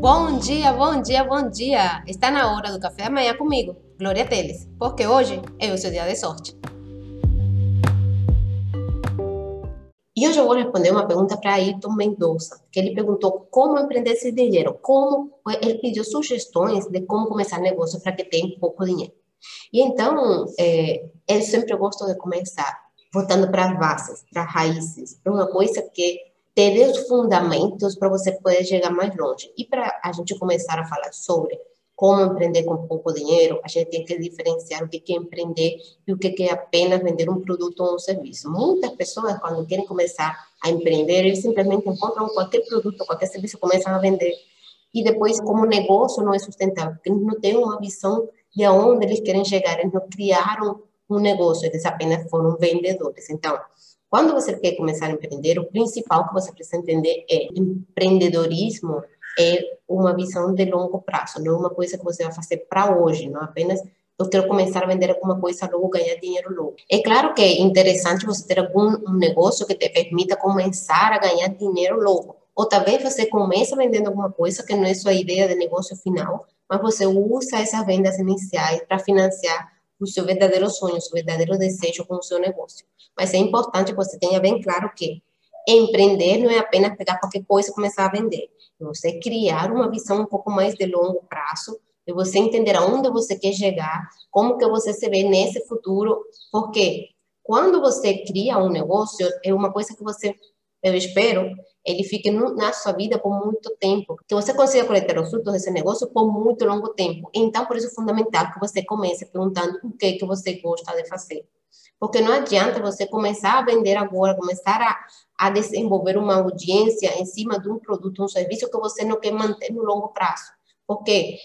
Bom dia, bom dia, bom dia! Está na hora do café da manhã comigo, Glória Teles, porque hoje é o seu dia de sorte. E hoje eu vou responder uma pergunta para Ayrton Mendonça, que ele perguntou como empreender esse dinheiro, como ele pediu sugestões de como começar negócio para que tenha pouco dinheiro. E então, é, eu sempre gosto de começar voltando para as bases, para raízes, para uma coisa que ter os fundamentos para você poder chegar mais longe. E para a gente começar a falar sobre como empreender com pouco dinheiro, a gente tem que diferenciar o que é empreender e o que é apenas vender um produto ou um serviço. Muitas pessoas, quando querem começar a empreender, eles simplesmente encontram qualquer produto, qualquer serviço, começam a vender. E depois, como negócio não é sustentável, porque eles não têm uma visão de onde eles querem chegar, eles não criaram um negócio, eles apenas foram vendedores. Então, quando você quer começar a empreender, o principal que você precisa entender é empreendedorismo é uma visão de longo prazo, não é uma coisa que você vai fazer para hoje, não apenas eu quero começar a vender alguma coisa logo, ganhar dinheiro logo. É claro que é interessante você ter algum um negócio que te permita começar a ganhar dinheiro logo. Ou talvez você comece vendendo alguma coisa que não é sua ideia de negócio final, mas você usa essas vendas iniciais para financiar o seu verdadeiro sonho, o seu verdadeiro desejo com o seu negócio. Mas é importante que você tenha bem claro que empreender não é apenas pegar qualquer coisa e começar a vender. É você criar uma visão um pouco mais de longo prazo, e você entender aonde você quer chegar, como que você se vê nesse futuro, porque quando você cria um negócio, é uma coisa que você, eu espero, ele fique no, na sua vida por muito tempo, que você consiga coletar os frutos desse negócio por muito longo tempo. Então, por isso é fundamental que você comece perguntando o que que você gosta de fazer. Porque não adianta você começar a vender agora, começar a, a desenvolver uma audiência em cima de um produto, um serviço que você não quer manter no longo prazo. Porque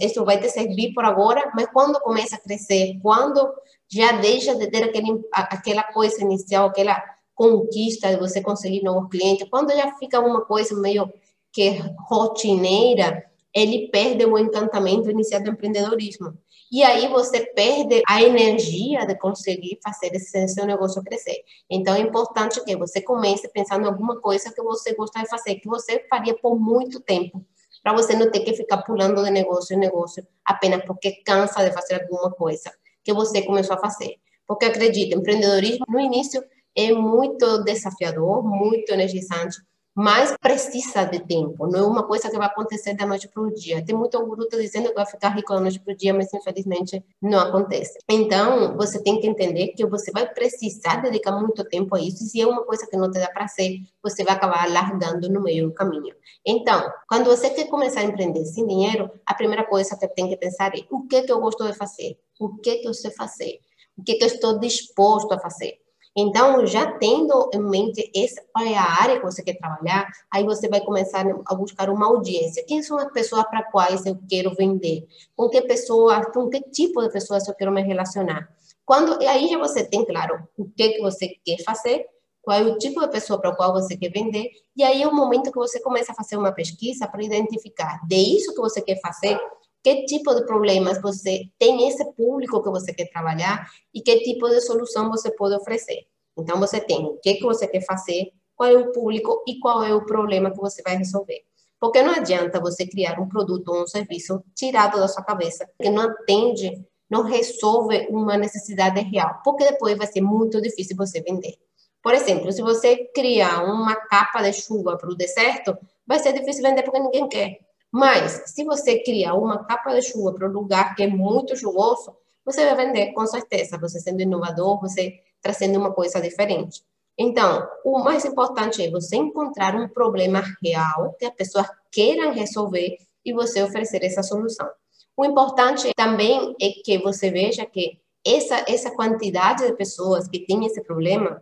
isso vai te servir por agora, mas quando começa a crescer, quando já deixa de ter aquele, aquela coisa inicial, aquela conquista você conseguir novos clientes, quando já fica uma coisa meio que rotineira, ele perde o encantamento inicial do empreendedorismo. E aí você perde a energia de conseguir fazer esse seu negócio crescer. Então é importante que você comece pensando em alguma coisa que você gosta de fazer, que você faria por muito tempo, para você não ter que ficar pulando de negócio em negócio apenas porque cansa de fazer alguma coisa que você começou a fazer. Porque acredita, empreendedorismo no início é muito desafiador, muito energizante, mas precisa de tempo. Não é uma coisa que vai acontecer da noite para o dia. Tem muito grupo dizendo que vai ficar rico da noite para o dia, mas infelizmente não acontece. Então, você tem que entender que você vai precisar dedicar muito tempo a isso. E se é uma coisa que não te dá prazer, você vai acabar largando no meio do caminho. Então, quando você quer começar a empreender sem dinheiro, a primeira coisa que tem que pensar é o que, que eu gosto de fazer? O que, que eu sei fazer? O que, que eu estou disposto a fazer? Então, já tendo em mente essa, qual é a área que você quer trabalhar, aí você vai começar a buscar uma audiência. Quem são as pessoas para quais eu quero vender? Com que pessoas, com que tipo de pessoas eu quero me relacionar? Quando, e aí já você tem claro o que, que você quer fazer, qual é o tipo de pessoa para qual você quer vender, e aí é o momento que você começa a fazer uma pesquisa para identificar de isso que você quer fazer, que tipo de problemas você tem esse público que você quer trabalhar e que tipo de solução você pode oferecer. Então, você tem o que, que você quer fazer, qual é o público e qual é o problema que você vai resolver. Porque não adianta você criar um produto ou um serviço tirado da sua cabeça, que não atende, não resolve uma necessidade real, porque depois vai ser muito difícil você vender. Por exemplo, se você criar uma capa de chuva para o deserto, vai ser difícil vender porque ninguém quer. Mas, se você criar uma capa de chuva para um lugar que é muito chuvoso, você vai vender com certeza. Você sendo inovador, você trazendo uma coisa diferente. Então, o mais importante é você encontrar um problema real que as pessoas queiram resolver e você oferecer essa solução. O importante também é que você veja que essa, essa quantidade de pessoas que têm esse problema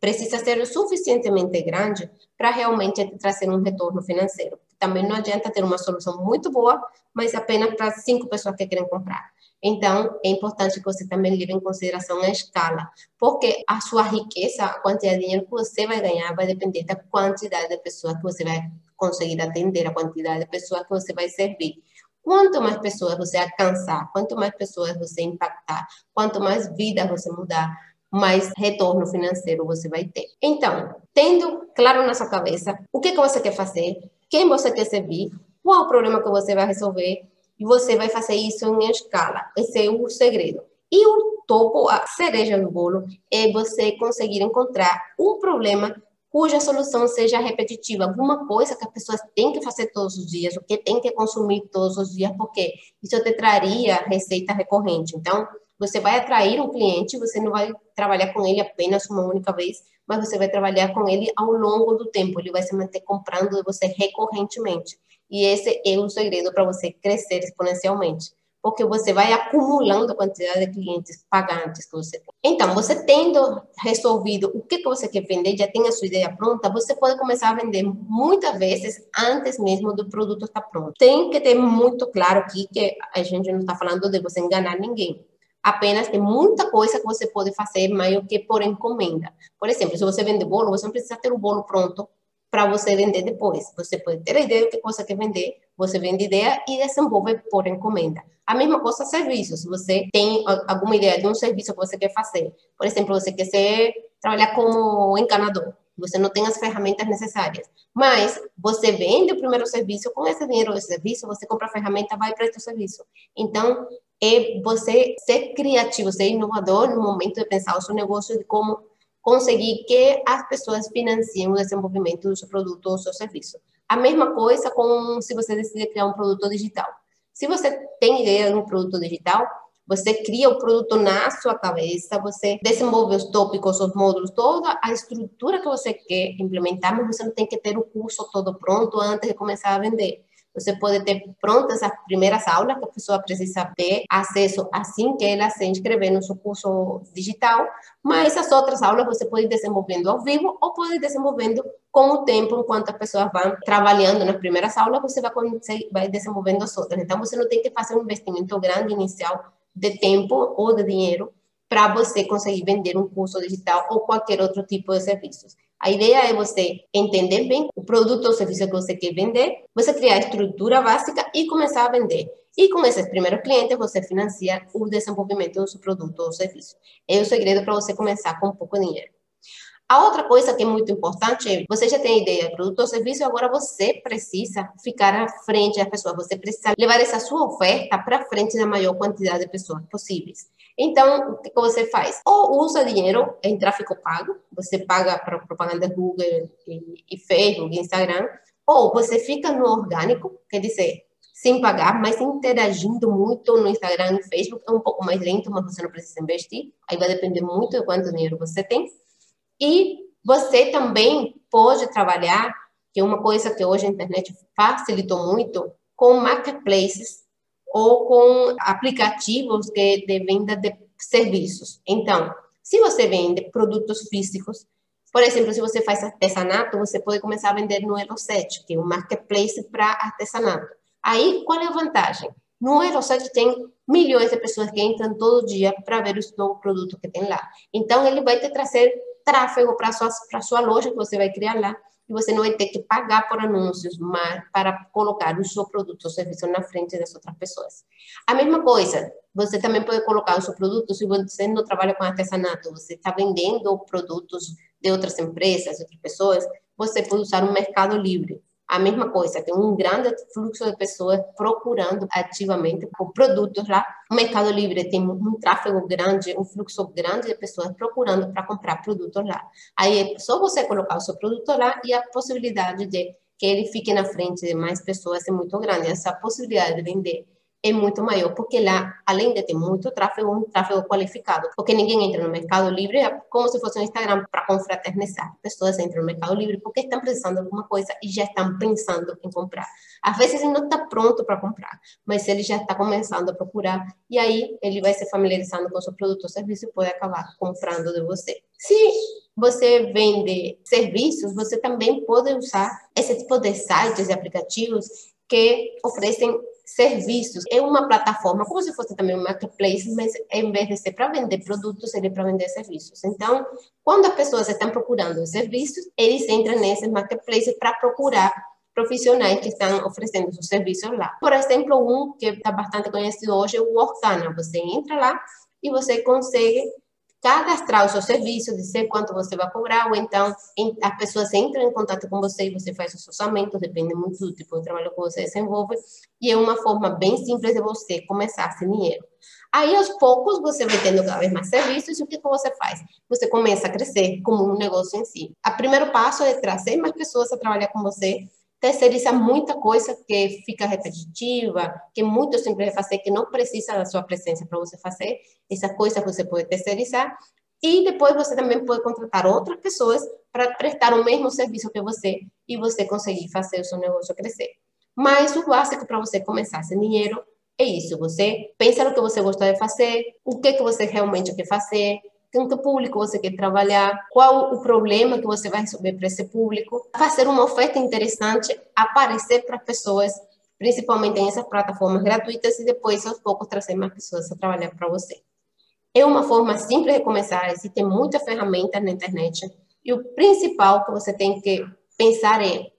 precisa ser suficientemente grande para realmente trazer um retorno financeiro. Também não adianta ter uma solução muito boa, mas apenas para cinco pessoas que querem comprar. Então, é importante que você também leve em consideração a escala, porque a sua riqueza, a quantidade de dinheiro que você vai ganhar, vai depender da quantidade de pessoas que você vai conseguir atender, a quantidade de pessoas que você vai servir. Quanto mais pessoas você alcançar, quanto mais pessoas você impactar, quanto mais vidas você mudar, mais retorno financeiro você vai ter. Então, tendo claro na sua cabeça o que, que você quer fazer, quem você quer servir, qual o problema que você vai resolver e você vai fazer isso em escala. Esse é o segredo. E o topo, a cereja do bolo, é você conseguir encontrar um problema cuja solução seja repetitiva, alguma coisa que a pessoa tem que fazer todos os dias, o que tem que consumir todos os dias, porque isso te traria receita recorrente. Então, você vai atrair um cliente, você não vai trabalhar com ele apenas uma única vez, mas você vai trabalhar com ele ao longo do tempo, ele vai se manter comprando de você recorrentemente. E esse é o segredo para você crescer exponencialmente porque você vai acumulando a quantidade de clientes pagantes que você tem. Então, você tendo resolvido o que, que você quer vender, já tem a sua ideia pronta, você pode começar a vender muitas vezes antes mesmo do produto estar pronto. Tem que ter muito claro aqui que a gente não está falando de você enganar ninguém. Apenas tem muita coisa que você pode fazer mais que por encomenda. Por exemplo, se você vende bolo, você não precisa ter o bolo pronto para você vender depois. Você pode ter a ideia do que você quer vender, você vende ideia e desenvolve por encomenda. A mesma coisa serviços. Se você tem alguma ideia de um serviço que você quer fazer, por exemplo, você quer ser, trabalhar como encanador, você não tem as ferramentas necessárias, mas você vende o primeiro serviço, com esse dinheiro do serviço, você compra a ferramenta, vai para esse serviço. Então, é você ser criativo, ser inovador no momento de pensar o seu negócio, de como conseguir que as pessoas financiem o desenvolvimento do seu produto ou seu serviço. A mesma coisa com se você decide criar um produto digital. Se você tem ideia de um produto digital, você cria o produto na sua cabeça, você desenvolve os tópicos, os módulos, toda a estrutura que você quer implementar, mas você não tem que ter o curso todo pronto antes de começar a vender. Você pode ter prontas as primeiras aulas que a pessoa precisa ter acesso assim que ela se inscrever no seu curso digital, mas as outras aulas você pode ir desenvolvendo ao vivo ou pode ir desenvolvendo com o tempo, enquanto as pessoas vão trabalhando nas primeiras aulas, você vai, vai desenvolvendo as outras. Então, você não tem que fazer um investimento grande inicial de tempo ou de dinheiro para você conseguir vender um curso digital ou qualquer outro tipo de serviços. A ideia é você entender bem o produto ou serviço que você quer vender, você criar a estrutura básica e começar a vender. E com esses primeiros clientes, você financia o desenvolvimento do seu produto ou serviço. É o segredo para você começar com pouco dinheiro. A outra coisa que é muito importante você já tem ideia do produto ou serviço, agora você precisa ficar à frente das pessoas, você precisa levar essa sua oferta para frente da maior quantidade de pessoas possíveis. Então, o que você faz? Ou usa dinheiro em tráfego pago, você paga para propaganda Google e, e Facebook, Instagram, ou você fica no orgânico, quer dizer, sem pagar, mas interagindo muito no Instagram e Facebook, é um pouco mais lento, mas você não precisa investir, aí vai depender muito de quanto dinheiro você tem. E você também pode trabalhar, que é uma coisa que hoje a internet facilitou muito, com marketplaces ou com aplicativos que de venda de serviços. Então, se você vende produtos físicos, por exemplo, se você faz artesanato, você pode começar a vender no Elo7, que é um marketplace para artesanato. Aí, qual é a vantagem? No Elo7 tem milhões de pessoas que entram todo dia para ver os novos produtos que tem lá. Então, ele vai te trazer tráfego para sua sua loja que você vai criar lá e você não vai ter que pagar por anúncios mas para colocar o seu produto ou serviço na frente das outras pessoas. A mesma coisa, você também pode colocar o seu produto se você não trabalha com artesanato, você está vendendo produtos de outras empresas, outras pessoas, você pode usar um mercado livre. A mesma coisa, tem um grande fluxo de pessoas procurando ativamente por produtos lá. O Mercado Livre tem um tráfego grande, um fluxo grande de pessoas procurando para comprar produtos lá. Aí é só você colocar o seu produto lá e a possibilidade de que ele fique na frente de mais pessoas é muito grande. Essa possibilidade de vender é muito maior, porque lá, além de ter muito tráfego, um tráfego qualificado, porque ninguém entra no Mercado Livre como se fosse um Instagram para confraternizar. Pessoas entram no Mercado Livre porque estão precisando de alguma coisa e já estão pensando em comprar. Às vezes ele não está pronto para comprar, mas ele já está começando a procurar e aí ele vai se familiarizando com o seu produto ou serviço e pode acabar comprando de você. Se você vende serviços, você também pode usar esse tipo de sites e aplicativos que oferecem serviços. É uma plataforma, como se fosse também um marketplace, mas em vez de ser para vender produtos, ele é para vender serviços. Então, quando as pessoas estão procurando serviços, eles entram nesse marketplace para procurar profissionais que estão oferecendo seus serviços lá. Por exemplo, um que está bastante conhecido hoje é o Workana. Você entra lá e você consegue cadastrar o seu serviço, dizer quanto você vai cobrar, ou então as pessoas entram em contato com você e você faz o orçamento, depende muito do tipo de trabalho que você desenvolve, e é uma forma bem simples de você começar sem dinheiro. Aí, aos poucos, você vai tendo cada vez mais serviços, e o que, que você faz? Você começa a crescer como um negócio em si. O primeiro passo é trazer mais pessoas a trabalhar com você, terceirizar muita coisa que fica repetitiva, que é muito simples de fazer, que não precisa da sua presença para você fazer. Essa coisa você pode terceirizar. E depois você também pode contratar outras pessoas para prestar o mesmo serviço que você e você conseguir fazer o seu negócio crescer. Mas o básico para você começar sem dinheiro é isso. Você pensa no que você gosta de fazer, o que, que você realmente quer fazer, que público você quer trabalhar, qual o problema que você vai resolver para esse público, fazer uma oferta interessante, aparecer para pessoas, principalmente em essas plataformas gratuitas, e depois, aos poucos, trazer mais pessoas a trabalhar para você. É uma forma simples de começar, existem muitas ferramentas na internet, e o principal que você tem que pensar é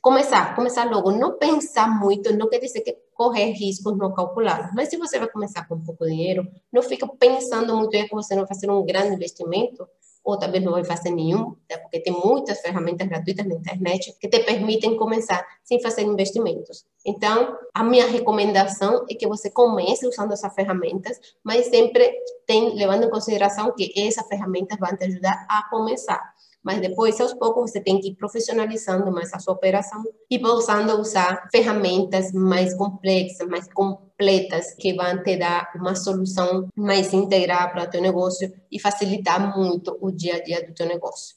começar, começar logo, não pensar muito, não quer dizer que correr riscos não calculados, mas se você vai começar com pouco dinheiro, não fica pensando muito em que você não vai fazer um grande investimento, ou talvez não vai fazer nenhum, né? porque tem muitas ferramentas gratuitas na internet que te permitem começar sem fazer investimentos. Então, a minha recomendação é que você comece usando essas ferramentas, mas sempre tem, levando em consideração que essas ferramentas vão te ajudar a começar mas depois, aos poucos, você tem que ir profissionalizando mais a sua operação e passando a usar ferramentas mais complexas, mais completas, que vão te dar uma solução mais integral para o teu negócio e facilitar muito o dia a dia do teu negócio.